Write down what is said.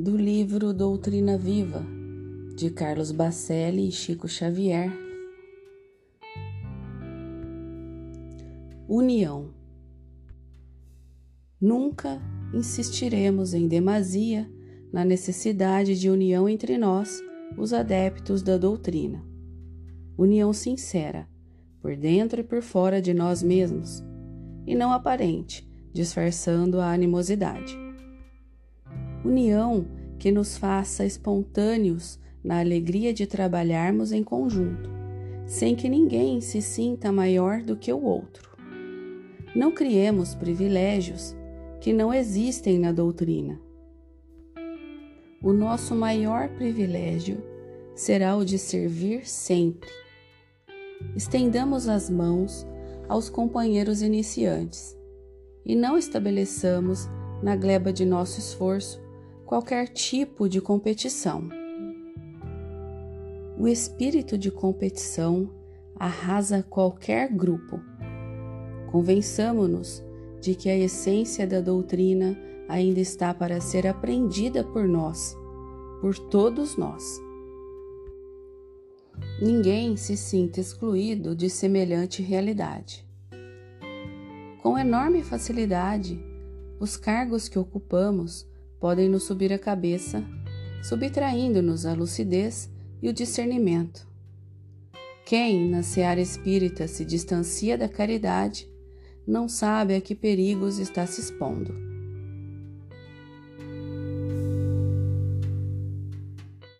do livro Doutrina Viva, de Carlos Bacelli e Chico Xavier. União. Nunca insistiremos em demasia na necessidade de união entre nós, os adeptos da doutrina. União sincera, por dentro e por fora de nós mesmos, e não aparente, disfarçando a animosidade. União que nos faça espontâneos na alegria de trabalharmos em conjunto, sem que ninguém se sinta maior do que o outro. Não criemos privilégios que não existem na doutrina. O nosso maior privilégio será o de servir sempre. Estendamos as mãos aos companheiros iniciantes e não estabeleçamos na gleba de nosso esforço qualquer tipo de competição. O espírito de competição arrasa qualquer grupo. Convençamo-nos de que a essência da doutrina ainda está para ser aprendida por nós, por todos nós. Ninguém se sinta excluído de semelhante realidade. Com enorme facilidade, os cargos que ocupamos podem nos subir a cabeça, subtraindo-nos a lucidez e o discernimento. Quem, na seara espírita, se distancia da caridade, não sabe a que perigos está se expondo.